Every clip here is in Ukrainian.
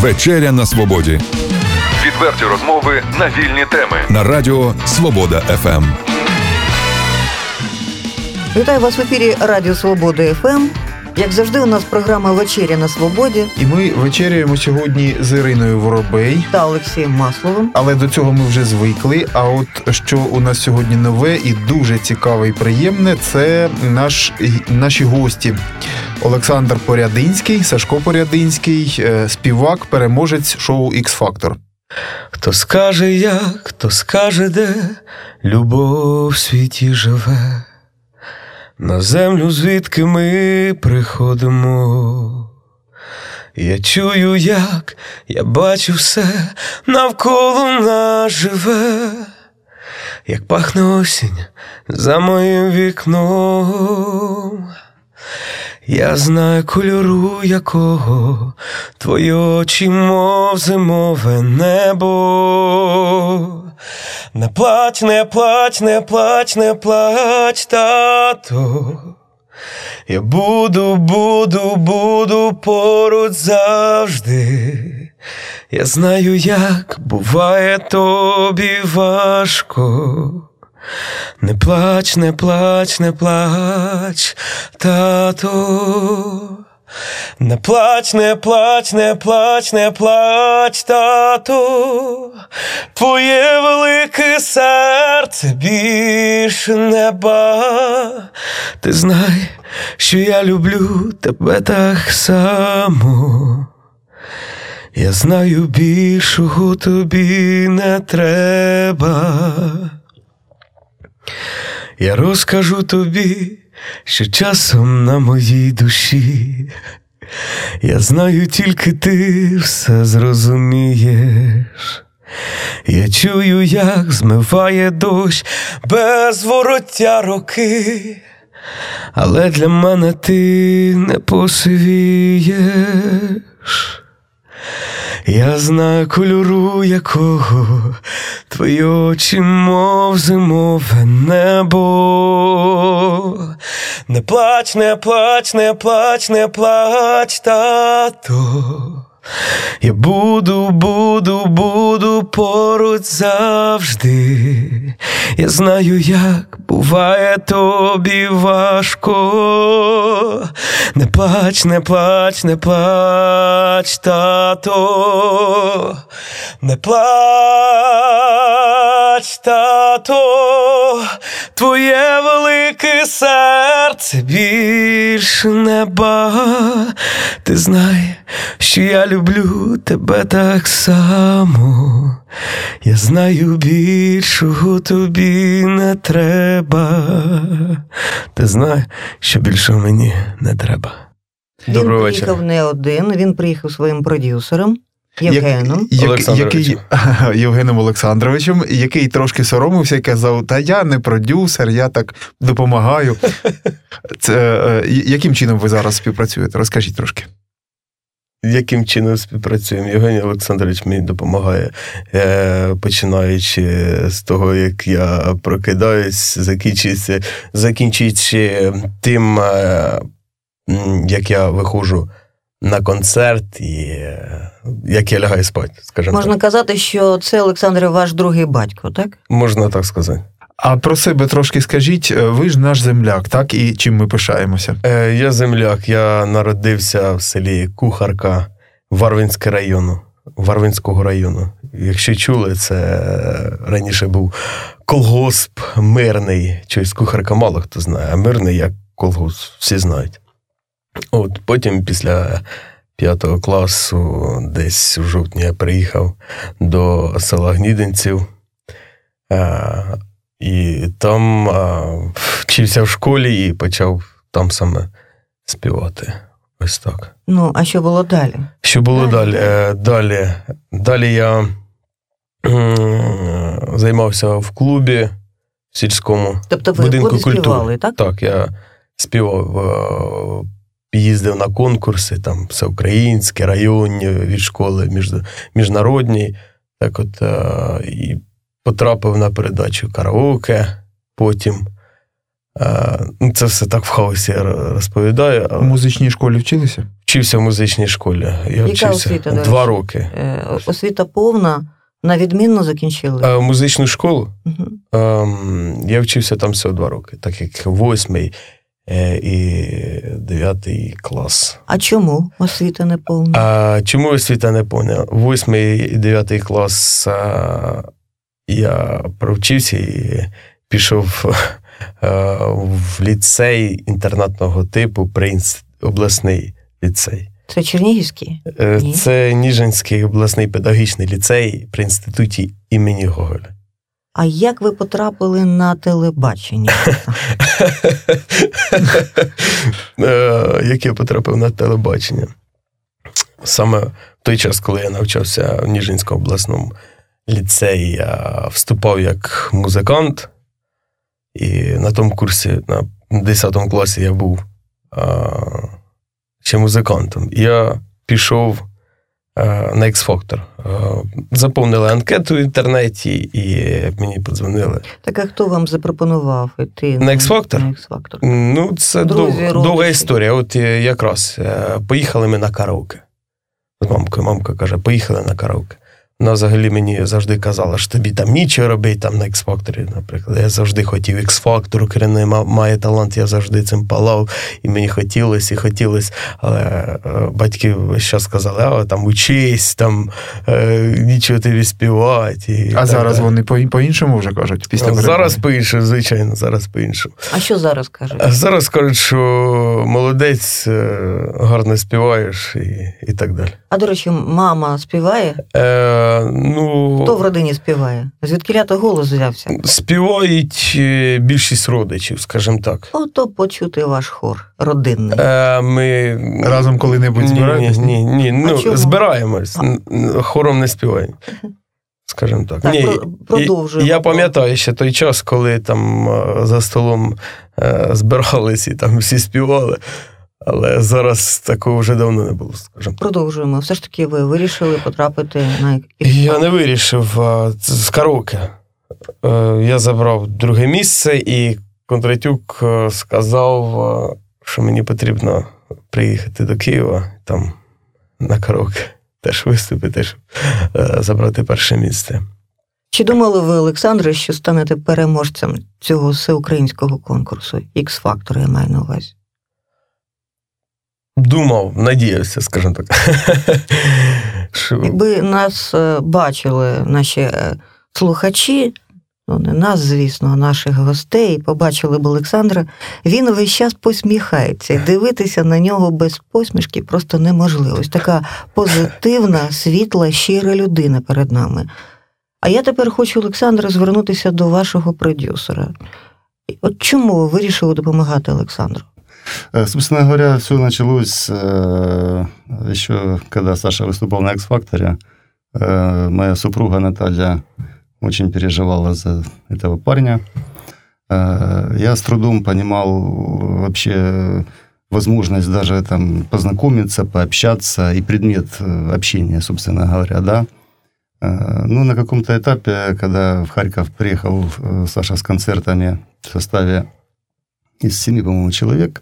Вечеря на свободі. Відверті розмови на вільні теми. На радіо Свобода ФМ. Вітаю вас в ефірі Радіо Свобода ФМ. Як завжди, у нас програма Вечеря на свободі І ми вечеряємо сьогодні з Іриною Воробей. та Олексієм Масловим. Але до цього ми вже звикли. А от що у нас сьогодні нове і дуже цікаве і приємне, це наш, наші гості. Олександр Порядинський, Сашко Порядинський, е, співак, переможець шоу X-Factor. Хто скаже як, хто скаже де, любов в світі живе, на землю, звідки ми приходимо. Я чую, як я бачу все навколо нас живе, як пахне осінь за моїм вікном. Я знаю кольору якого твої очі, мов зимове небо. Не плач, не плач, не плач, не плач, тато. Я буду, буду, буду поруч завжди. Я знаю, як буває тобі важко. Не плач, не плач, не плач, тато. Не плач, не плач, не плач, не плач, тато. Твоє велике серце більше неба. Ти знай, що я люблю тебе так само. Я знаю, більшого тобі не треба. Я розкажу тобі, що часом на моїй душі. Я знаю, тільки ти все зрозумієш. Я чую, як змиває дощ без вороття роки, але для мене ти не посивієш. Я знаю кольору якого твої очі, мов зимове небо. Не плач, не плач, не плач, не плач, тато. Я буду, буду, буду поруч завжди. Я знаю, як буває тобі важко. Не плач, не плач, не плач, тато. Не плач, тато. Твоє велике серце більше неба. Ти знай, що я люблю тебе так само. Я знаю, більшого тобі не треба. Ти знай, що більшого мені не треба. Доброго він приїхав не один, він приїхав своїм продюсером Євгеном. Як- Олександровичем. який, Євгеном Олександровичем, який трошки соромився і казав: Та я не продюсер, я так допомагаю. Це, е, яким чином ви зараз співпрацюєте? Розкажіть трошки. Яким чином співпрацюємо? Євгеній Олександрович мені допомагає, е, починаючи з того, як я прокидаюсь, закінчується, закінчуючи тим, е, як я виходжу на концерт і е, як я лягаю спати, скажімо Можна так. казати, що це Олександр ваш другий батько, так? Можна так сказати. А про себе трошки скажіть, Е, ви ж наш земляк, так? І чим ми пишаємося? Е, я земляк, я народився в селі Кухарка Варвинського району. Варвинського району. Якщо чули, це е, раніше був колгосп мирний. Щось кухарка мало хто знає, а мирний як колгосп, всі знають. От потім, після п'ятого класу, десь в жовтні я приїхав до села Гнідинців. І там а, вчився в школі і почав там саме співати. Ось так. Ну, а що було далі? Що було Далі. далі? Е, Далі, далі я займався в клубі в сільському. Тобто ви в Будинку клубі культури. співали, так? Так, я співав, е, їздив на конкурси, там всеукраїнські, районні від школи, між, міжнародні. Так от е, і потрапив на передачу караоке потім. Е, ну, Це все так в хаосі я розповідаю. В музичній школі вчилися? вчився в музичній школі. Я Яка вчився освіта, два речі? роки. Е, Освіта повна, на відмінно закінчили. А музичну школу ем, я вчився там всього два роки, так як восьмий е, і дев'ятий клас. А чому освіта не повна? А чому освіта не поняв? Восьмий і дев'ятий клас я провчився і пішов в ліцей інтернатного типу, Принц, обласний ліцей. Це Чернігівський? Е, Ні. Це Ніжинський обласний педагогічний ліцей при інституті імені Гоголя. А як ви потрапили на телебачення? Е, Як я потрапив на телебачення. Саме в той час, коли я навчався в Ніжинському обласному ліцеї, я вступав як музикант, і на тому курсі, на 10 класі, я був а, ще музикантом. Я пішов а, на X-Factor. Заповнили анкету в інтернеті, і мені подзвонили. Так а хто вам запропонував іти На X-Factor? На X-Factor. Ну, це Друзі, дов, довга історія. От е, якраз е, поїхали ми на караоке. З мамкою. Мамка каже, поїхали на караоке. Вона взагалі мені завжди казала, що тобі там нічого робити там на X-Factor, наприклад. Я завжди хотів X-Factor, ма- має талант, я завжди цим палав, і мені хотілося, і хотілося. Але е, батьки час сказали, а там учись, там е, нічого тобі співати. І А так зараз далі. вони по- по-іншому вже кажуть. Після Ну, зараз по-іншому, звичайно, зараз по-іншому. А що зараз кажуть? А зараз кажуть, що молодець, е, гарно співаєш і, і так далі. А до речі, мама співає? Е, ну, Хто в родині співає? Звідки то голос взявся? співають е, більшість родичів, скажімо так. Ото почути ваш хор родинний. Е, ми Разом коли-небудь ні, ні, ні, ні, ну, чому? збираємось, хором не співаємо. Скажімо так. Так, ні, продовжуємо. Я пам'ятаю ще той час, коли там е, за столом е, збирались і там всі співали. Але зараз такого вже давно не було, скажімо. Продовжуємо. Все ж таки, ви вирішили потрапити на Я не вирішив з караоке. Е, Я забрав друге місце, і Кондратюк е, сказав, е, що мені потрібно приїхати до Києва там на караоке. Теж виступити, щоб забрати перше місце. Чи думали ви, Олександре, що станете переможцем цього всеукраїнського конкурсу? X-Factor, я маю на увазі. Думав, надіявся, скажімо так. Якби нас е, бачили наші е, слухачі, ну не нас, звісно, а наших гостей, побачили б Олександра, він весь час посміхається. І дивитися на нього без посмішки просто неможливо. Ось така позитивна, світла, щира людина перед нами. А я тепер хочу, Олександра, звернутися до вашого продюсера. От чому ви вирішили допомагати Олександру? Э, Собственно говоря, все началось э, еще, когда Саша выступал на X-Factor. Э, Моя супруга Наталья очень переживала за этого парня. Э, Я с трудом понимал вообще возможность даже там познакомиться, пообщаться и предмет э, общения, собственно говоря, да. Э, Ну, на каком-то этапе, когда в Харьков приехал э, Саша с концертами в составе из семи, по-моему, человек,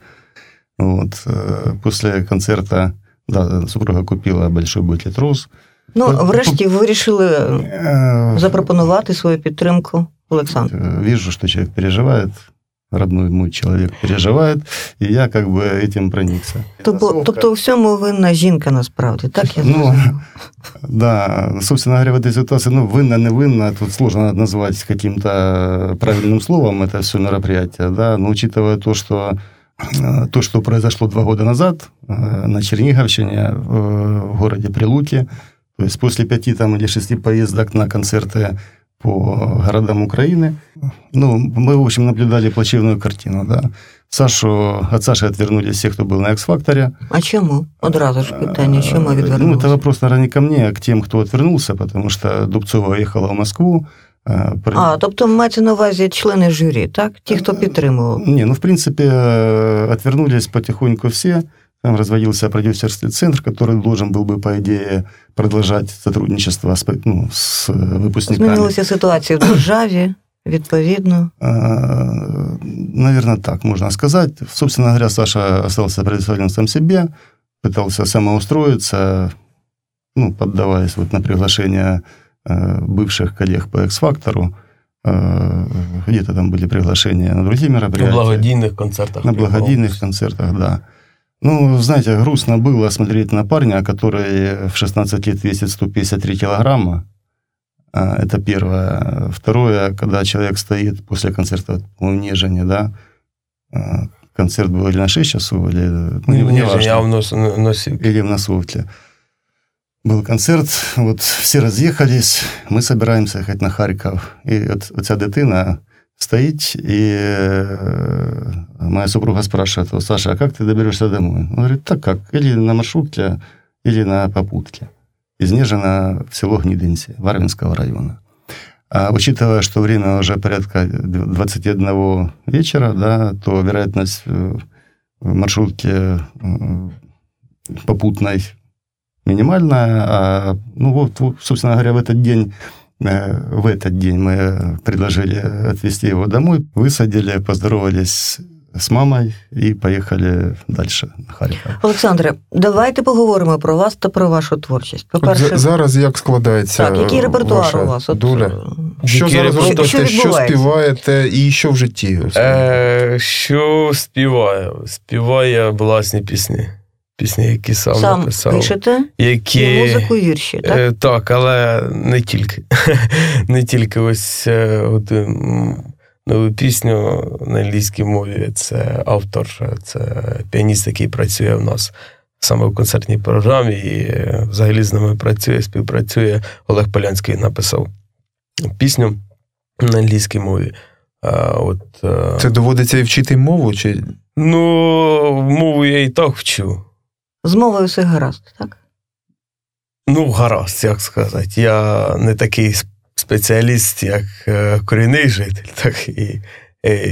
вот, э, после концерта, да, супруга купила большой букет роз. Ну, От- врешті ви вирішили Э, запропонувати свою підтримку Олександру. э, Вижу, что человек переживает, родной мой человек переживает, и я как бы этим проникся. Тобто, тобто у всьому винна жінка насправді, так я Ну, зрозуміла? Да, собственно говоря, в этой ситуации, ну, винно, не винно, тут сложно назвать каким-то правильным словом это все мероприятие, да, но учитывая то, что э, то, что произошло два года назад на Черниговщине, в городе Прилуки, то есть после пяти там, или шести поездок на концерты по городам Украины, ну, мы, в общем, наблюдали плачевную картину, да. Сашу, от Саши отвернулись все, кто был на X-факторе. А чому? Одразу ж питання, чому Э, Ну, это вопрос, наверное, не ко мне, а к тем, кто отвернулся, потому что Дубцова ехала в Москву. э, при- А, тобто мається на увазі члени журі, так? Ті, хто підтримував. Не, ну, в принципе, э, отвернулись потихоньку все. Там разводился продюсерский центр, который должен был бы, по идее, продолжать сотрудничество с, ну, с выпускниками. Змінилася ситуація в державі, відповідно. Наверное, так можно сказать. Собственно говоря, Саша остался предоставлен сам себе. пытался самоустроиться, ну, поддаваясь вот на приглашение э, бывших коллег по X-фактору. Э, где-то там были приглашения на другие На мероприятия. благодійних концертах. На благодійных концертах, да. Ну, знаете, грустно было смотреть на парня, который в 16 лет весит 153 килограмма. А, Это первое. Второе, когда человек стоит после концерта в Нежине, да, а, концерт был или на 6 часов, или... Ну, не, Ну, не ні, важно. я в нос, носив. Или в Носовке. Был концерт, вот все разъехались, мы собираемся ехать на Харьков. И от, оця дитина стоит, и э, моя супруга спрашивает, «О, Саша, а как ты доберешься домой? Он говорит, так как, или на маршрутке, или на попутке. Из Нежина в село Гнидинці, Варвинского района. А учитывая, что время уже порядка 21 вечера, да, то вероятность э, в маршрутке э, попутной минимальная. А, ну вот, вот, собственно говоря, в этот день э, в этот день мы предложили отвезти его домой, высадили, поздоровались с мамой и поехали дальше на Харьков. Олександре, давайте поговоримо про вас та про вашу творчість. От По-перше, за- зараз як складається так, який е, репертуар ваша у вас? От, доля? е, Що Який зараз репертуар? робите, Що що, відбувається? співаєте і що в житті? Е, що співаю? Співаю власні пісні. Пісні, які сам, Сам написав. пишете Які... і музику, і вірші, так? Е, так, але не тільки. не тільки ось е, от, нову пісню на англійській мові. Це автор, це піаніст, який працює в нас саме в концертній програмі, і е, взагалі з нами працює, співпрацює. Олег Полянський написав пісню на англійській мові. А, от, е, Це доводиться і вчити мову? Чи Ну, мову я і так вчу. З мовою все гаразд, так? Ну, гаразд, як сказати. Я не такий спеціаліст, як е, корінний житель, так і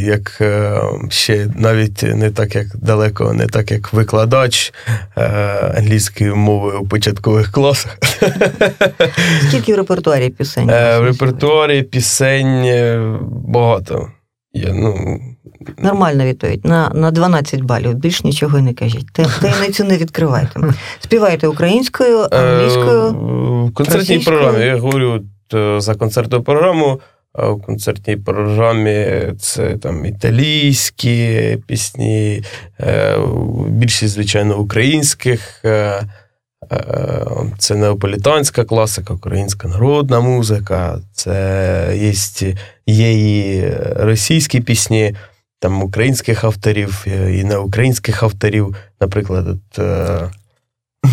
як е, ще навіть не так, як далеко, не так, як викладач е, англійської мови у початкових класах. Скільки в репертуарі пісень? В репертуарі пісень багато. Я, ну, Нормальна відповідь. На, на 12 балів. Більш нічого не кажіть. Та- Таємницю не відкривайте. Співайте українською, англійською. Е, В концертній програмі. Я говорю е, за концертну програму. А в концертній програмі це там італійські пісні, е, більшість, звичайно, українських. Це неаполітанська класика, українська народна музика, це є, є і російські пісні, там українських авторів, е, і неукраїнських авторів. Наприклад, от, е,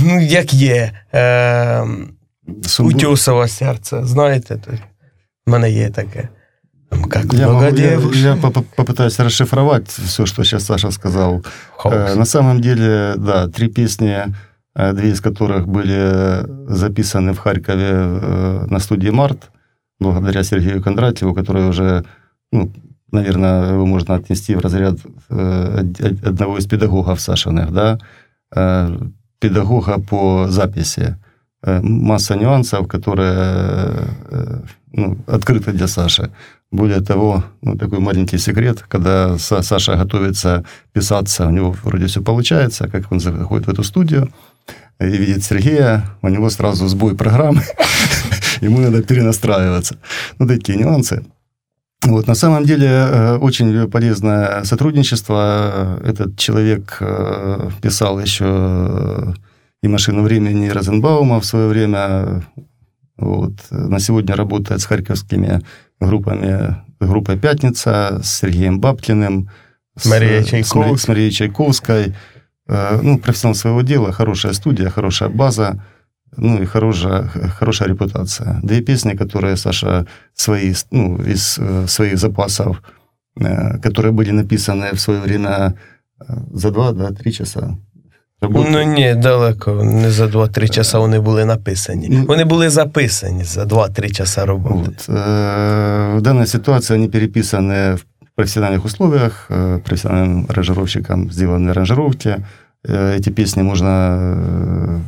ну, як є. Е, Сумбур- Утюсове серце, знаєте? то В мене є таке. Там, Как Я, много могу- я- девушек. я поп- попытаюсь расшифровать все, что сейчас Саша сказал. Хаос. Э, На самом деле, да, три песни, э, две из которых были записаны в Харькове э, на студии «Март», благодаря Сергею Кондратьеву, который уже, ну, наверное, его можно отнести в разряд э, од- од- одного из педагогов Сашиных, да, э, педагога по записи. Э, Масса нюансов, которые э, ну, открыты для Саши. Более того, ну, такой маленький секрет, когда Са- Саша готовится писаться, у него вроде все получается, как он заходит в эту студию и видит Сергея, у него сразу сбой программы, ему надо перенастраиваться. Ну, такие нюансы. Вот, на самом деле э, очень полезное сотрудничество. Этот человек э, писал еще э, и «Машину времени» Розенбаума в свое время. Вот. На сегодня работает с харьковскими группами, группой «Пятница», с Сергеем Бабкиным, с, Марией с Мари- Чайковской. с Марией Чайковской. Ну, профессионал своего дела, хорошая студия, хорошая база, ну и хорошая, хорошая репутация. Две песни, которые Саша свои, ну, из э, своих запасов, э, которые были написаны в свое время э, за два, да, три часа. работы. Ну ні, далеко. Не за 2-3 часа вони були написані. Ну, Вони були записані за 2-3 часа роботи. Вот. Э, В данной ситуации они переписаны в профессиональных условиях, э, профессиональным аранжировщиком сделаны аранжировки. Э, Эти песни можно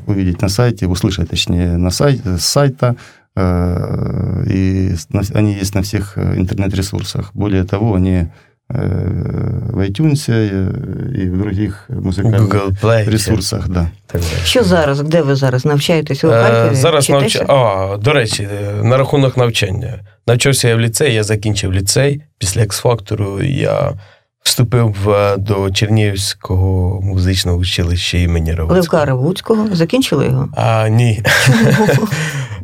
э, увидеть на сайте, услышать, точнее, на сайте, с сайта. Э, И с- на- они есть на всех э, интернет-ресурсах. Более того, они э, в iTunes э, и в других музыкальных Google Play. ресурсах, да. Так далі. Що зараз? Де ви зараз навчаєтесь? Ви в Е, Харкові? Зараз Вчитеся? навча... А, до речі, е, на рахунок навчання. Навчався я в ліцеї, я закінчив ліцей. Після X-фактору я вступив в- до Чернігівського музичного училища імені Равицького. Левка Равуцького. Закінчили його? А, ні.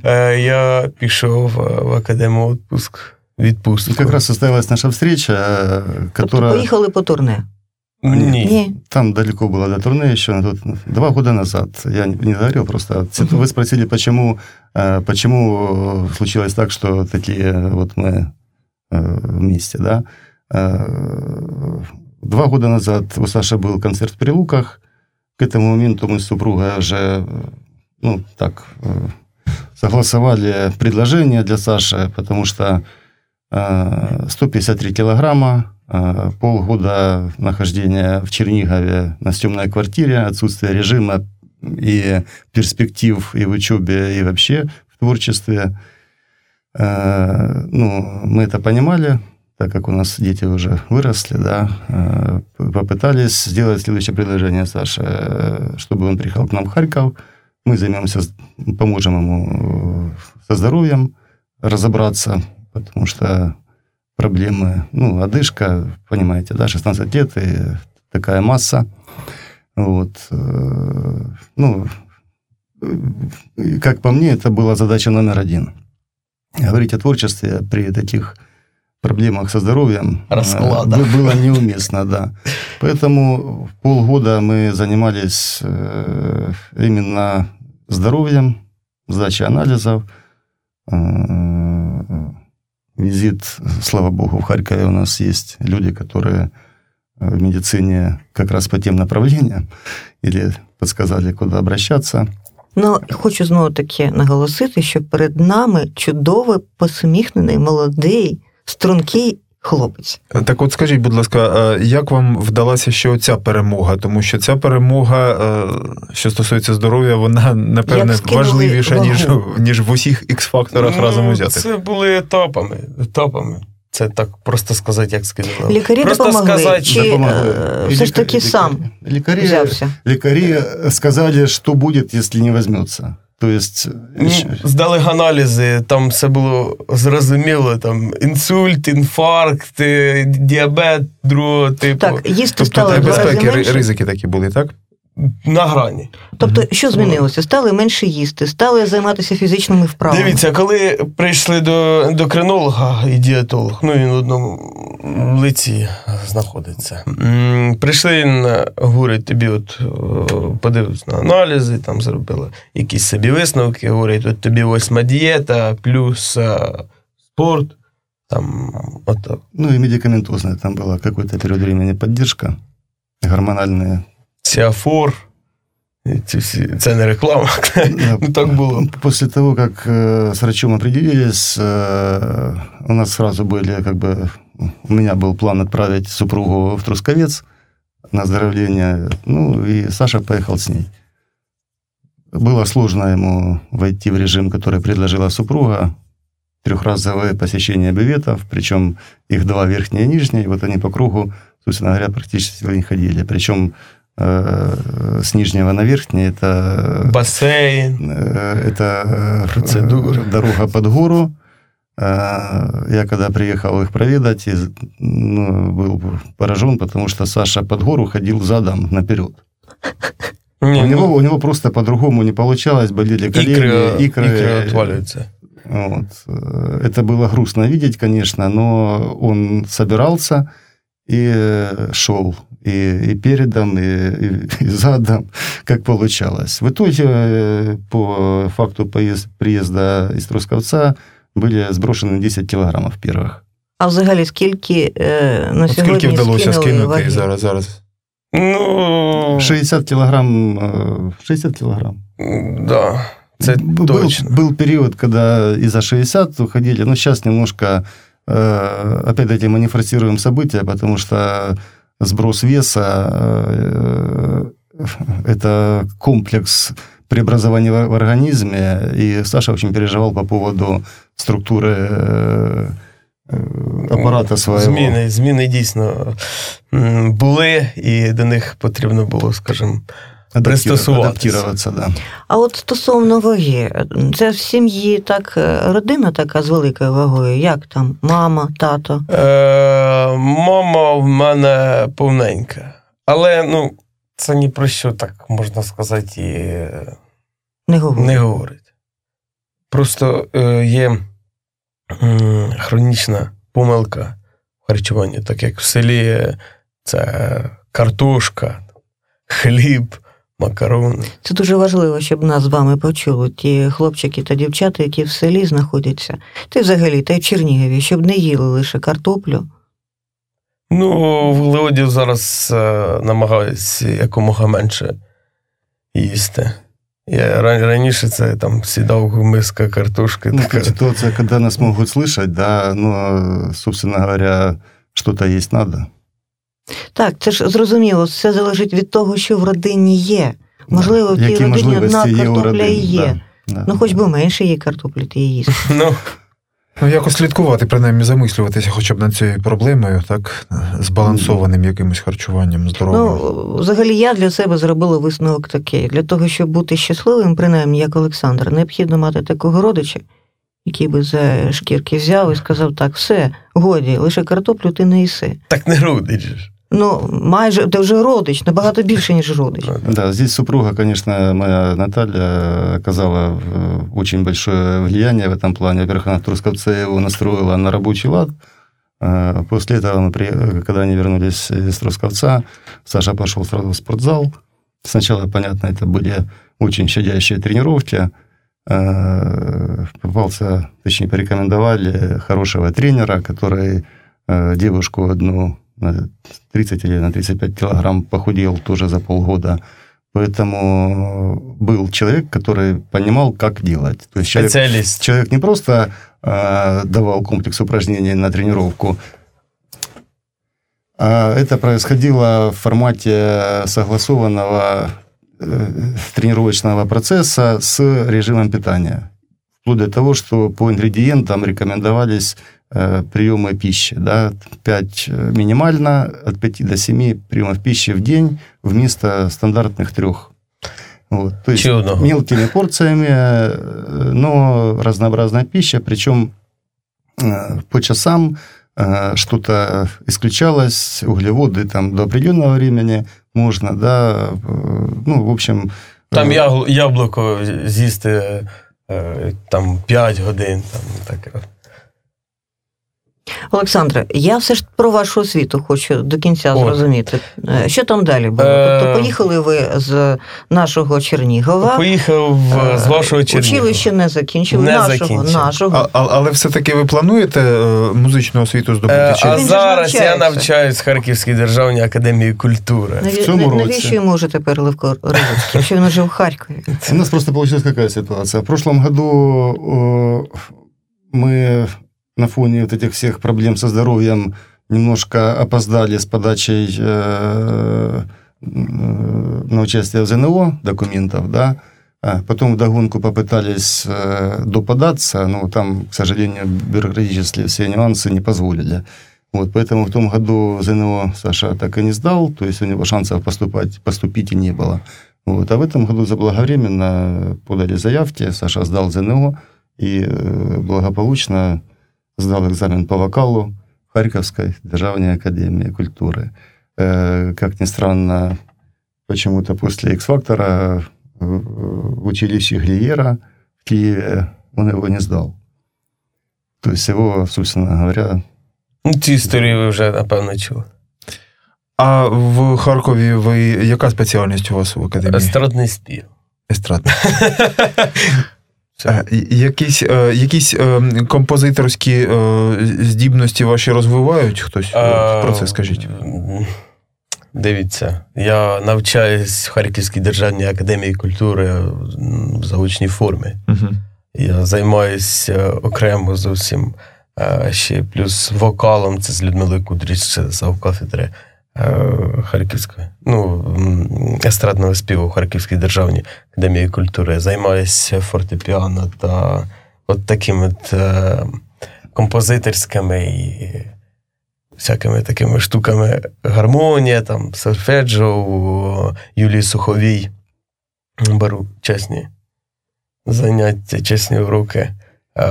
Е, Я пішов е, в академію відпуск. И Відпустку. как раз состоялась наша встреча, э, Тобто которая... поїхали по турне? Ні. Ні. Там далеко было до турне еще, ну, тут два года назад. Я не не говорил просто. Вы спросили, почему, э, почему случилось так, что такие вот мы э, вместе, да? Э, Два года назад у Саши был концерт в Прилуках. К этому моменту мы с супругой уже, ну, так, э, согласовали предложение для Саши, потому что э, 153 килограмма, э, полгода нахождения в Чернигове на съемной квартире, отсутствие режима и перспектив и в учебе, и вообще в творчестве. Ну, мы это понимали, так как у нас дети уже выросли, да, э, попытались сделать следующее предложение Саше, э, чтобы он приехал к нам в Харьков. Мы займемся, поможем ему э, со здоровьем разобраться, потому что проблемы, ну, одышка, понимаете, да, 16 лет и такая масса. Вот. Ну, как по мне, это была задача номер один. Говорить о творчестве при таких проблемах со здоровьем э, Раскладах. бы- было неуместно, да. Поэтому полгода мы занимались э, именно здоровьем, сдачей анализов, э, визит, слава богу, в Харькове у нас есть люди, которые в медицине как раз по тем направлениям или подсказали, куда обращаться. Ну, хочу знову таки наголосити, що перед нами чудовий, посміхнений, молодий, стрункий хлопець. Так от скажіть, будь ласка, е, як вам вдалася ще оця перемога? Тому що ця перемога, е, що стосується здоров'я, вона напевне важливіша, ніж, вагу. ніж в усіх ікс-факторах Ну, разом узятих. Це були етапами. етапами. Це так просто сказати, як сказали. Лікарі Просто допомогли, сказати, чи Допомогли. е, все ж таки сам лекари, взявся? лекари сказали, что будет, если не возьмется. То есть... Ну, еще- здали аналізи, там все було зрозуміло, там інсульт, інфаркт, е, діабет другого типу. Так, їсти Тобто стало безпеки, ризики такі були, так? На грані. Тобто, що змінилося? Стали менше їсти, стали займатися фізичними вправами. Дивіться, коли прийшли до ендокринолога і дієтолог, ну він в одному лиці знаходиться. Прийшли, він говорить, тобі от подивився на аналізи, там зробили якісь собі висновки, говорить, от тобі восьма дієта, плюс е, спорт. Там отак. Ну и медикаментозная там была какой-то период времени поддержка, гормональная. Сіафор. І ці всі- Це не реклама. Ну так було. После того, как э, с врачом определились, э, у нас сразу были, как бы, у меня был план отправить супругу в Трусковец на оздоровление, ну, и Саша поехал с ней. Было сложно ему войти в режим, который предложила супруга, трехразовое посещение бюветов, причем их два верхние и нижние, вот они по кругу, собственно говоря, практически не ходили. Причем э, с нижнего на верхний это Басейн. Э, Это э, Процедуры. э, дорога под гору. Э, Я когда приехал их проведать, из- ну, был поражен, потому что Саша под гору ходил задом наперед. Ні, у, ну, него, у него просто по-другому не получалось, болели колени, ікри, икры. ікри відвалюються. Вот. Э, Это было грустно видеть, конечно, но он собирался и э, шел и, и передом, и, и, и задом, как получалось. В итоге, э, по факту поезд, приезда из Трусковца, были сброшены 10 килограммов первых. А взагалі, скільки е, на От сьогодні скільки вдалося скинули скинути ваги? зараз? зараз? Ну, 60 килограмм, э, 60 килограмм. да, це Был- точно. Был, период, когда и за 60 уходили, но сейчас немножко, э, опять-таки, мы не форсируем события, потому что сброс веса э, – это комплекс преобразования в в организме, и Саша очень переживал по поводу структуры э, апарата свого. Зміни, зміни дійсно м, були, і до них потрібно було, скажімо, пристосуватися. Да. А от стосовно ваги, це в сім'ї так е, родина така з великою вагою. Як там? Мама, тато? Е, мама в мене повненька. Але ну, це ні про що так можна сказати і Не говорю. не говорить. Просто е, є м, хронічна помилка в харчуванні, так як в селі це картошка, хліб, макарони. Це дуже важливо, щоб нас з вами почули. Ті хлопчики та дівчата, які в селі знаходяться, та й взагалі, та й в Чернігові, щоб не їли лише картоплю. Ну, в Леодів зараз е, намагаюся якомога менше їсти. Я раніше це там сідав миска картошки. Ну, така. ситуация, когда нас могут слышать, да, но, собственно говоря, что-то есть надо. Так, це ж зрозуміло, все залежить від того, що в родині є. Можливо, в тій Які родині одна є картопля і є. Да, да. Ну, хоч би менше її картоплі ти її їсти. Ну, Ну, якось слідкувати, принаймні замислюватися хоча б над цією проблемою, так, збалансованим якимось харчуванням здоровим. Ну, взагалі, я для себе зробила висновок такий. Для того, щоб бути щасливим, принаймні, як Олександр, необхідно мати такого родича, який би за шкірки взяв і сказав: так, все, годі, лише картоплю ти не їси. так не родич. Ну, майже ти вже родич, набагато більше, ніж родич. Да, здесь супруга, конечно, моя Наталья оказала э, очень большое влияние в этом плане. Во-первых, она в Трусковце его настроила на рабочий лад. А После этого, когда они вернулись из Трусковца, Саша пошел сразу в спортзал. Сначала, понятно, это были очень щадящие тренировки. Э, Попался, точнее, порекомендовали хорошего тренера, который э, девушку одну на 30 или на 35 килограмм похудел тоже за полгода. Поэтому был человек, который понимал, как делать. То есть человек, Спеціаліст. человек не просто э, давал комплекс упражнений на тренировку, а это происходило в формате согласованного э, тренировочного процесса с режимом питания. Вплоть до того, что по ингредиентам рекомендовались э, приемы пищи. Да, 5 минимально, от 5 до 7 приемов пищи в день вместо стандартных трех. Вот, то есть Чудо. мелкими порциями, э, но разнообразная пища, причем э, по часам э, что-то исключалось, углеводы там до определенного времени можно, да, э, ну, в общем... Там э, ягл- яблуко з'їсти е, там 5 годин. Там, таке. Олександре, я все ж про вашу освіту хочу до кінця зрозуміти. Е, Що там далі було? Е. Тобто поїхали ви з нашого Чернігова. Поїхав е, з вашого Чернігова. Училище не закінчили. Не нашого, закінчив. нашого. А, але все-таки ви плануєте музичну освіту здобути? Е, а Він зараз я навчаюсь в Харківській державній академії культури. Наві- в цьому році. Навіщо йому вже тепер Левко Розицький, якщо він уже в Харкові? У нас просто получилась какая ситуация. В прошлом году э, мы на фоне вот этих всех проблем со здоровьем немножко опоздали с подачей э, э, на участие в ЗНО документов, да. А потом вдогонку попытались э, доподаться, но там, к сожалению, бюрократические все нюансы не позволили. Вот, поэтому в том году ЗНО Саша так и не сдал, то есть у него шансов поступать, поступить и не было. Вот. А в этом году заблаговременно подали заявки, Саша сдал ЗНО и э, благополучно сдал экзамен по вокалу в Харьковской Державной Академии культуры. Э, Как ни странно, почему-то после X-фактора э, в училище Глиера в Киеве он его не сдал. То есть его, собственно говоря, Ну, ці історії ви вже, напевно, чули. А в Харкові ви яка спеціальність у вас в академії? Естрадний спів. Естрадна. Е, Якісь, е, якісь е, композиторські здібності ваші розвивають хтось? От Про це скажіть. Дивіться, я навчаюсь в Харківській державній академії культури в заочній формі. Угу. Я займаюся окремо зовсім ще плюс вокалом. Це з Людмилою Кудріч, це завкафедри е, Харківської, ну, естрадного співу Харківській державній академії культури. Займаюся фортепіано та от такими от, е, композиторськими і всякими такими штуками. Гармонія, там, сольфеджо, у Юлії Суховій. Беру чесні заняття, чесні уроки. Е,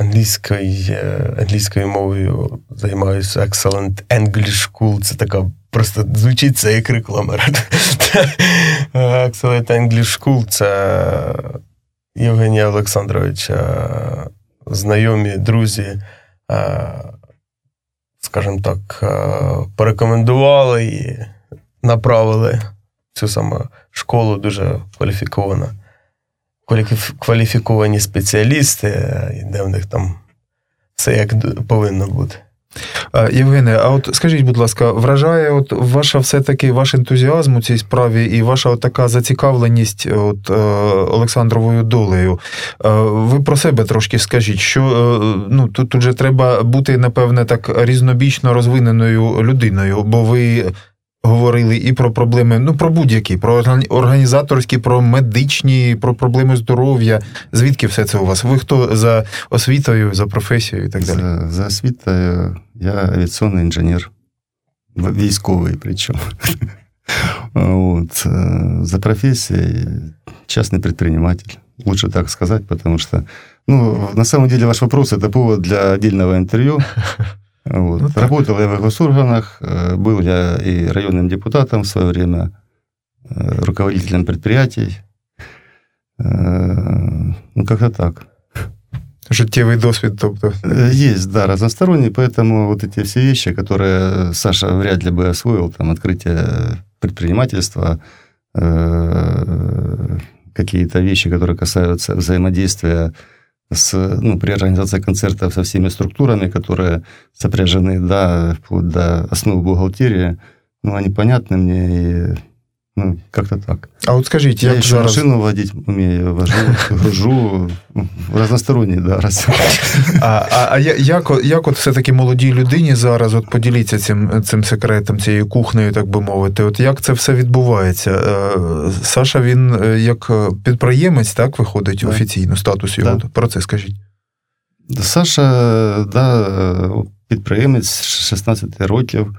Англійською, е, англійською мовою займаюся Excellent English School. Це така просто звучить це як реклама. Е, Excellent English School це Євгенія Олександровича, знайомі, друзі, скажімо так, порекомендували і направили цю саму школу дуже кваліфікована. Кваліфі- Кваліфіковані спеціалісти, де в них там все як повинно бути. Євгене, а от скажіть, будь ласка, вражає от ваша все-таки ваш ентузіазм у цій справі і ваша от така зацікавленість от, е, Олександровою долею. Е, ви про себе трошки скажіть, що е, ну, тут, тут же треба бути, напевне, так різнобічно розвиненою людиною, бо ви говорили і про проблеми, ну про будь-які, про органі- організаторські, про медичні, про проблеми здоров'я. Звідки все це у вас? Ви хто за освітою, за професією і так далі? За, за освітою я авіаційний інженер. В- Військовий причому. Вот. э, За профессией частный предприниматель. Лучше так сказать, потому что, ну, на самом деле ваш вопрос – это повод для отдельного интервью. Вот. Ну. Работал я в госорганах, э, был я и районным депутатом в свое время, э, руководителем предприятий. Э, Ну, как-то так. Життєвий досвід, тобто. Есть, да, разносторонний, поэтому вот эти все вещи, которые Саша вряд ли бы освоил, там, открытие предпринимательства, какие-то вещи, которые касаются взаимодействия с, ну, при организации концертов со всеми структурами, которые сопряжены, да, вплоть до основ бухгалтерии, ну, они понятны мне, и, ну, как-то так. А от скажіть, Я як еще зараз. машину водить умею, вожу, гружу, разносторонний, да, раз. А, а, а як, як от все-таки молодій людині зараз от поділіться цим, цим секретом, цією кухнею, так би мовити? От як це все відбувається? Е, Саша, він е, як е, підприємець, так, виходить Так. офіційно, статус його. Так. Про це скажіть. Саша, да, підприємець 16 років.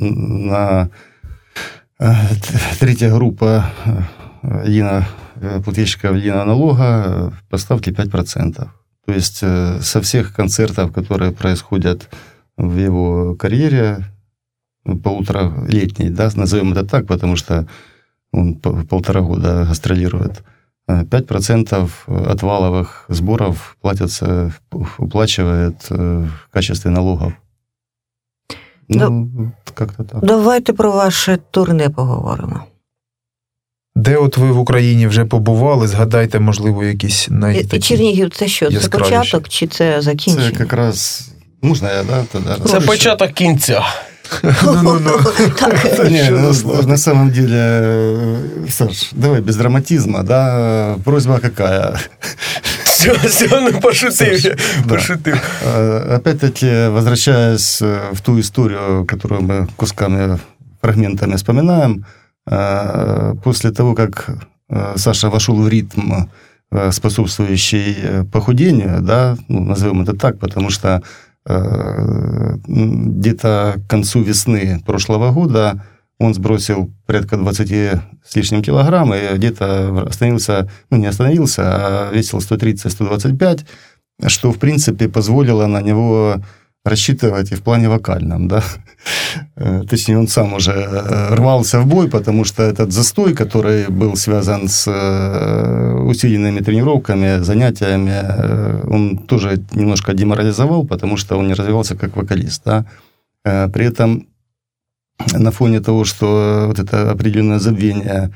На е, т- третя група е, Ліна е, плательщиков Ліна налога поставки 5%. То есть со всех концертов, которые происходят в его карьере, ну, полуторалетней, да, назовем это так, потому что он по- полтора года гастролирует, э, 5% от валовых сборов платятся, уплачивает в качестве налогов. Ну, как-то так. Давайте про ваше турне поговоримо. Де от ви в Україні вже побували? Згадайте, можливо, якісь І, най... і Чернігів це що? Це яскравіші. початок чи це Це якраз можна я, да, тоді? Це початок кінця. Ну-ну-ну. Так. Не, ну, на самом деле, э, Саш, давай без драматизма, да, просьба какая? Все, все, ну пошутив. я, Да. Пошутив. Э, Опять-таки, возвращаясь э, в ту историю, которую мы кусками, фрагментами вспоминаем, э, после того, как э, Саша вошел в ритм, э, способствующий э, похудению, да, ну, назовем это так, потому что э, м, где-то к концу весны прошлого года он сбросил порядка 20 с лишним килограмм и где-то остановился, ну не остановился, а весил 130-125, что, в принципе, позволило на него рассчитывать и в плане вокальном, да. Э, Точнее, он сам уже э, рвался в бой, потому что этот застой, который был связан с э, усиленными тренировками, занятиями, он тоже немножко деморализовал, потому что он не развивался как вокалист, да. При этом на фоне того, что вот это определенное забвение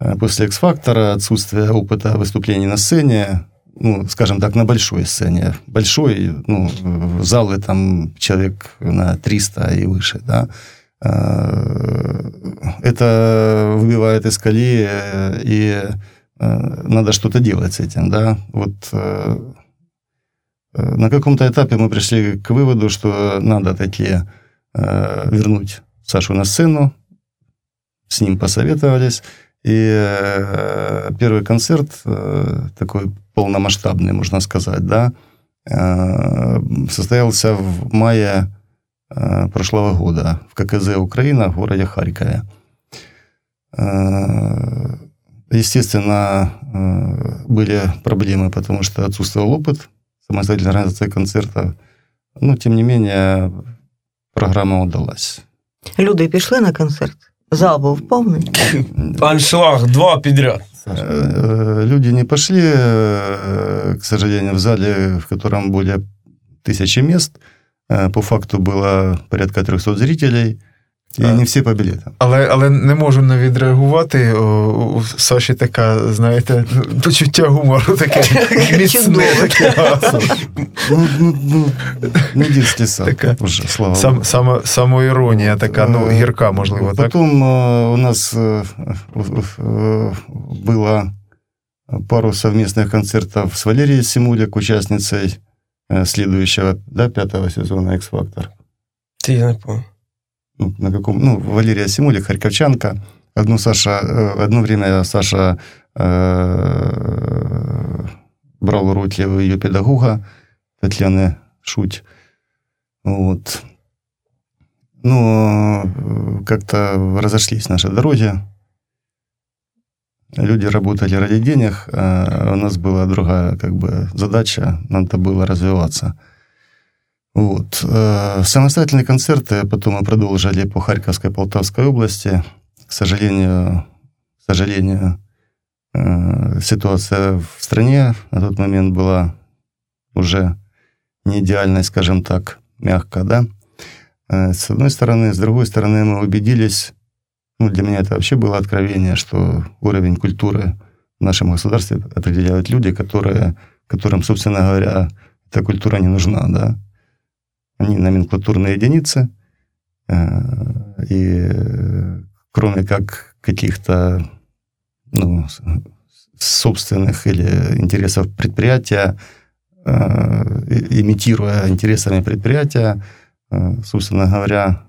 э, после X-фактора, отсутствие опыта выступлений на сцене, ну, скажем так, на большой сцене. Большой, ну, залы там человек на 300 и выше, да. Э, Это выбивает из колеи, э, и надо что-то делать с этим, да. Вот на каком-то этапе мы пришли к выводу, что надо таки э, вернуть Сашу на сцену, с ним посоветовались, и э, первый концерт, э, такой полномасштабный, можно сказать, да, э, состоялся в мае э, прошлого года в ККЗ «Украина» в городе Харькове. Э, естественно, э, были проблемы, потому что отсутствовал опыт самостоятельной организации концерта. Но, тем не менее, программа удалась. Люди пішли на концерт. Зал був повний. Аншлаг два підряд. Э, Люди не пошли, э, к сожалению, в зале, в котором более тысячи мест. Э, По факту было порядка 300 зрителей, и А. не все по билетам. Але, але не можу не відреагувати. У, у Саші така, знаєте, почуття гумору таке міцне, Чудове. таке. Ну, ну, ну, не детский сад Такая уже, слава Сам, богу. сама, самоіронія така, ну, Э, гірка, можливо, так? Потом э, у нас э, э, было пару совместных концертов с Валерией Симуляк, участницей э, следующего, да, пятого сезона X-Factor. Ти не пам'ятаю. ну, на каком, ну, Валерия Симулик, харьковчанка. Одно, Саша, э, одно время Саша э, брал уроки у ее педагога Татьяны Шуть. Вот. Но э, как-то разошлись наши дороги. Люди работали ради денег, а у нас была другая как бы, задача, надо было развиваться. Вот. Э, Самостоятельные концерты потом мы продолжили по Харьковской, Полтавской области. К сожалению, к сожалению, э, ситуация в стране на тот момент была уже не идеальной, скажем так, мягко, да. Э, С одной стороны, с другой стороны, мы убедились, ну, для меня это вообще было откровение, что уровень культуры в нашем государстве определяют люди, которые, которым, собственно говоря, эта культура не нужна, да. Они номенклатурные единицы, э, и кроме как каких-то ну, собственных или интересов предприятия, э, имитируя интересами предприятия, э, собственно говоря,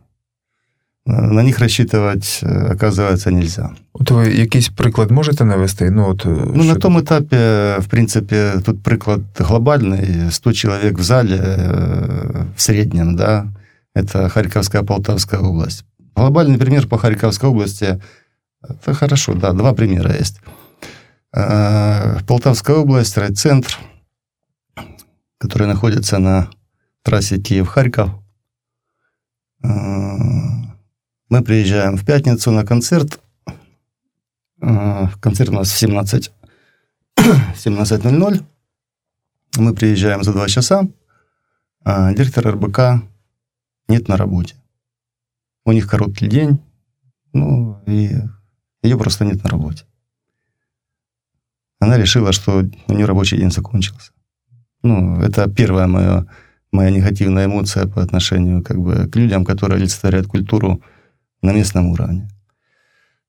на них рассчитывать, э, оказывается, нельзя. От ви якийсь приклад можете навести? Ну, от, Ну, на том этапе, в принципе, тут приклад глобальный. 100 человек в зале э, в среднем, да, это Харьковская, Полтавская область. Глобальный пример по Харьковской области, это хорошо, да, два примера есть. Э, Полтавская область, райцентр, который находится на трассе Киев-Харьков. Мы приезжаем в пятницу на концерт, Э, Концерт у нас в 17 17.00. Мы приезжаем за два часа. а Директор РБК нет на работе. У них короткий день. Ну, и ее просто нет на работе. Она решила, что у нее рабочий день закончился. Ну, это первая моя, моя негативная эмоция по отношению как бы, к людям, которые олицетворяют культуру на местном уровне.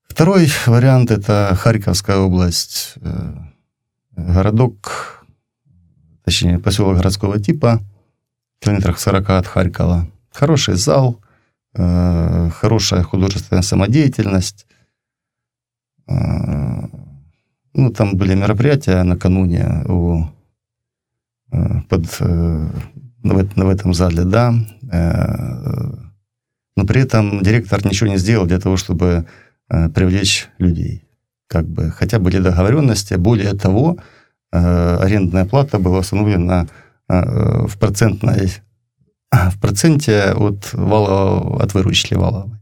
Второй вариант – это Харьковская область, э, городок, точнее, поселок городского типа, в километрах 40 от Харькова. Хороший зал, э, хорошая художественная самодеятельность. Э, Ну, там были мероприятия накануне у, э, под, э, в, эт- в этом зале, да. Но при этом директор ничего не сделал для того, чтобы э, привлечь людей. Как бы, хотя были договоренности. Более того, э, арендная плата была установлена э, в процентной в проценте от валового, от выручки валовой.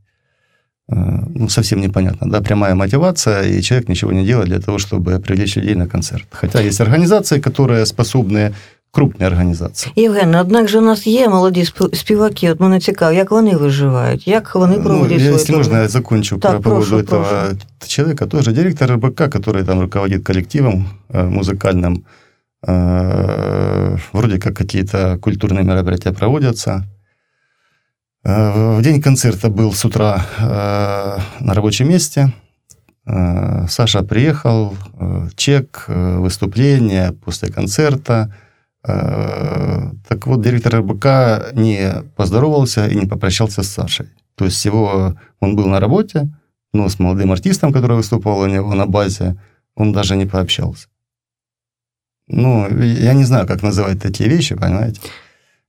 Э, Ну, совсем непонятно, да, прямая мотивация, и человек ничего не делает для того, чтобы привлечь людей на концерт. Хотя есть организации, которые способны, крупные организации. Євген, однак же у нас є молоді сп- співаки. От мене цікаво, як вони виживають, як вони Ну, проводять я, свою если творчість? можно, я закончу Так, про поводу прошу, этого человека. Тоже директор РБК, который там руководит коллективом э, музыкальным. Э, Вроде как какие-то культурные мероприятия проводятся. Э, В день концерта был с утра э, на рабочем месте. Э, Саша приехал, э, чек, э, выступление после концерта. Э, Так вот, директор РБК не поздоровался и не попрощался с Сашей. То есть его, он был на работе, но с молодым артистом, который выступал у него на базе, он даже не пообщался. Ну, я не знаю, как называть такие вещи, понимаете?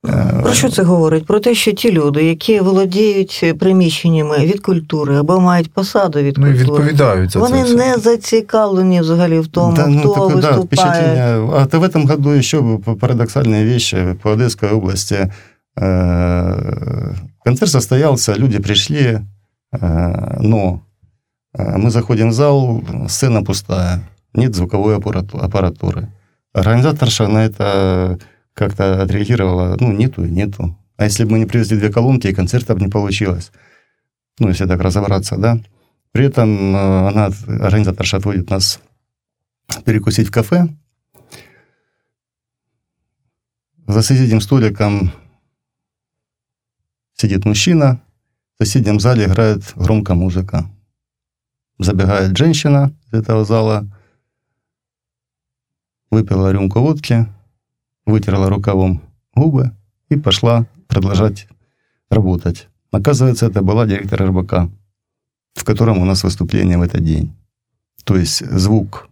Е, Про що це говорить? Про те, що ті люди, які володіють приміщеннями від культури або мають посаду від Ну і культури, відповідають за вони це. все. не зацікавлені взагалі в тому, да, ну, хто такое, да, виступає. впечатление. А то в этом году еще парадоксальные вещи по Одесской области. Э, Концерт состоялся, люди пришли, э, но э, мы заходим в зал, сцена пустая, нет звуковой аппарату- аппаратуры. Организаторша на это как-то отреагировала, ну, нету нету. А если бы мы не привезли две колонки, и концерта бы не получилось. Ну, если так разобраться, да. При этом э, она, организаторша отводит нас перекусить в кафе. За соседним столиком сидит мужчина, в соседнем зале играет громко музыка. Забегает женщина из этого зала, выпила рюмку водки, вытерла рукавом губы и пошла продолжать работать. Оказывается, это была директор РБК, в котором у нас выступление в этот день. То есть звук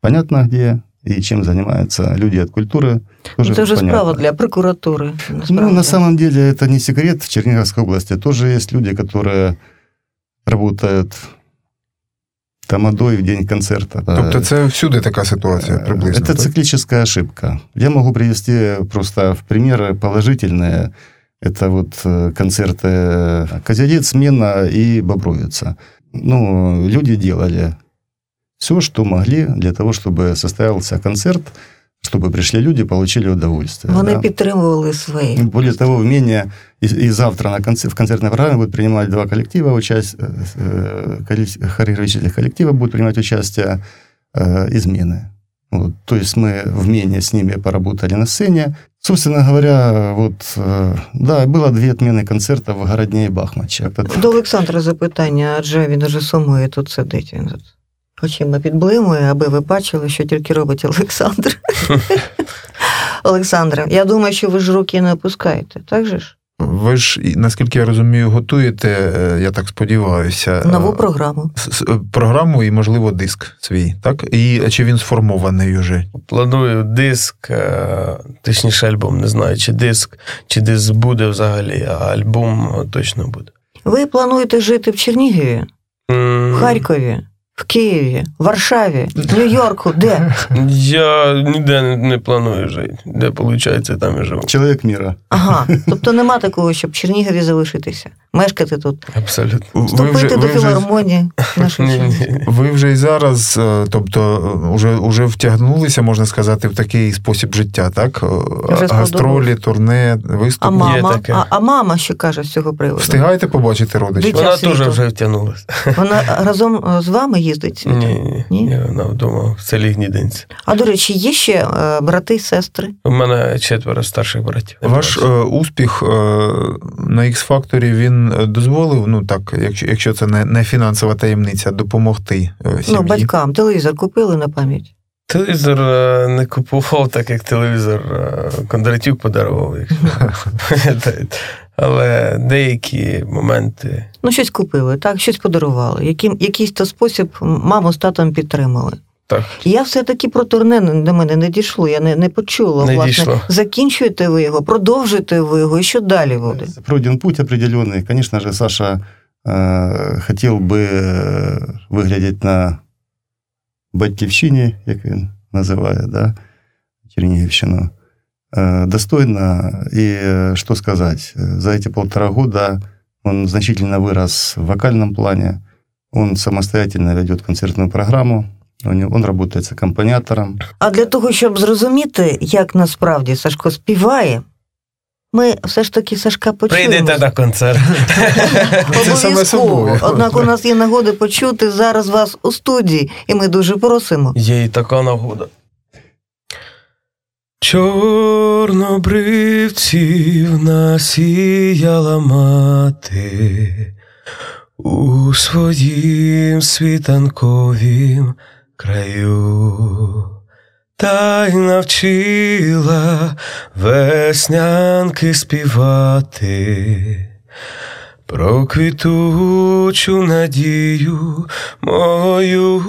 понятно где и чем занимаются люди от культуры. Тоже Ну, це вже понятно. справа для прокуратури. Ну, насправді. на самом деле, это не секрет. В Черниговской области тоже есть люди, которые работают тамадой в день концерта. Тобто це всюди така ситуація приблизно. Это циклическая ошибка. Я могу привести просто в примеры положительные. Это вот концерты Козядец, Смена и Бобровица. Ну, люди делали все, что могли для того, чтобы состоялся концерт, чтобы пришли люди, получили удовольствие. Вони да. підтримували свої. Более того, в Мене и, и завтра на концерт, в концертной программе будут принимать два коллектива, участь, э, коллек- хореографических коллектива будут принимать участие э, из Мены. Вот. То есть мы в Мене с ними поработали на сцене. Собственно говоря, вот, э, да, было две отмены концерта в Городне и Бахмаче. Это- До Олександра запитання, адже він уже сумує тут сидить. Він тут Очима підблимує, аби ви бачили, що тільки робить Олександр. Олександре, я думаю, що ви ж руки не опускаєте, так же ж? Ви ж, наскільки я розумію, готуєте, е, я так сподіваюся, Нову е, програму. с- с- програму і, можливо, диск свій, так? І чи він сформований уже? Планую диск, е, точніше альбом, не знаю, чи диск, чи диск буде взагалі, а альбом е, точно буде. Ви плануєте жити в Чернігові, в Харкові, в Києві, в Варшаві, Нью-Йорку, де? Я ніде не, не планую жити. Де виходить, там і живу. Человек мира. Ага. Тобто нема такого, щоб в Чернігові залишитися, мешкати тут, Абсолютно. Ви вступити до ви вже, філармонії нашої Ні, ви вже і зараз, е, тобто, е, уже, уже втягнулися, можна сказати, в такий спосіб життя, так? Е, Вже Гастролі, турне, А виступи. мама, таке. а, а мама що каже з цього приводу? Встигаєте побачити родичів? Вона теж вже втягнулася. Вона разом е, з вами їздить Ні, світом? ні, Ні? ні, вона вдома в селі Гнідинці. А до речі, є ще е, брати і сестри. У мене четверо старших братів. Ваш е, успіх е, на X-Factor, він дозволив, ну так, якщо, якщо це не, не фінансова таємниця, допомогти е, сім'ї? Ну, батькам телевізор купили на пам'ять. Телевізор не купував, так як телевізор Кондратюк подарував, якщо. Але деякі моменти. Ну, щось купили, так, щось подарували. Яким, якийсь то спосіб маму з татом підтримали. Так, Я все-таки про турне до мене не дійшло, я не, не почула. Не власне, дійшло. закінчуєте ви його, продовжуєте ви його, і що далі буде? Пройден путь определенный. Конечно же, Саша э, хотел бы э, выглядеть на батьківщині, як він називає, да? Чернігівщину, э, достойно. И э, что сказать, э, за эти полтора года он значительно вырос в вокальном плане, он самостоятельно ведет концертную программу, у него- он работает с аккомпанятором. А для того, щоб зрозуміти, як насправді Сашко співає, ми все ж таки Сашка почуємо. прийдете на концерт. Це саме собою. Обов'язково. Однак у нас є нагода почути зараз вас у студії, і ми дуже просимо. Є і така нагода. Чорнобривців насіяла мати у своїм світанковім краю, та й навчила веснянки співати. Про квітучу надію мою,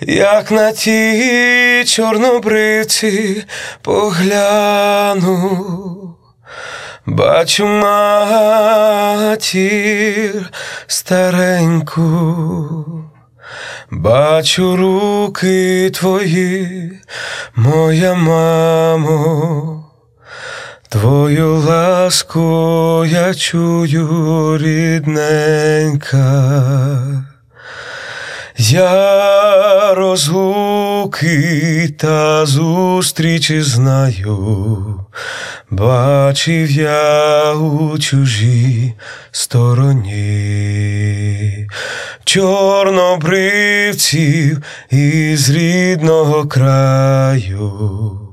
як на ті чорнобривці погляну, бачу матір стареньку. Бачу руки твої, моя мамо, твою ласку я чую рідненька. Я розлуки та зустрічі знаю, бачив я у чужій стороні чорнобривців із рідного краю.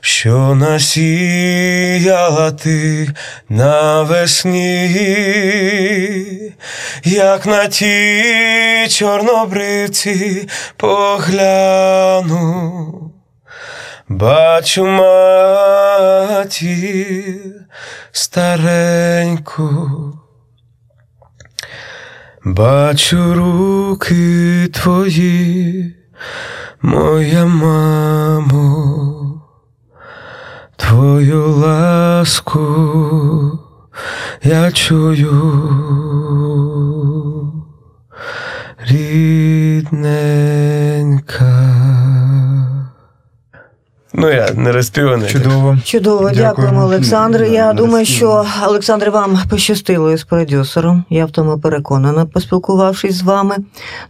Що насіяла ти навесні, як на ті чорнобривці погляну, бачу матір стареньку, бачу руки твої, моя мамо. Твою ласку я чую, рідненька. Ну, я не розпіваний. Чудово. Чудово, Дякуємо. дякуємо, Олександре. Ну, Я да, думаю, що Олександре, вам пощастило із продюсером. Я в тому переконана, поспілкувавшись з вами.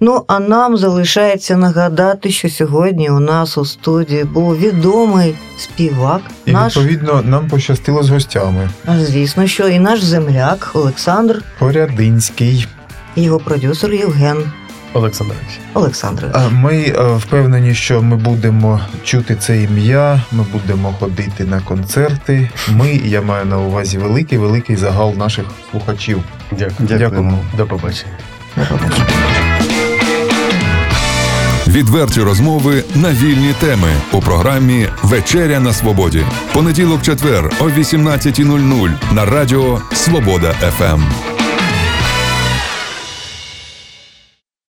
Ну а нам залишається нагадати, що сьогодні у нас у студії був відомий співак, І наш, відповідно нам пощастило з гостями. звісно, що і наш земляк Олександр, Порядинський. його продюсер Євген Олександрович. Олександрович. Ми е, впевнені, що ми будемо чути це ім'я, ми будемо ходити на концерти. Ми, я маю на увазі великий, великий загал наших слухачів. Дякую. Дякуємо. До побачення. До побачення. Відверті розмови на вільні теми у програмі Вечеря на свободі. Понеділок, четвер о 18.00 на радіо Свобода ФМ.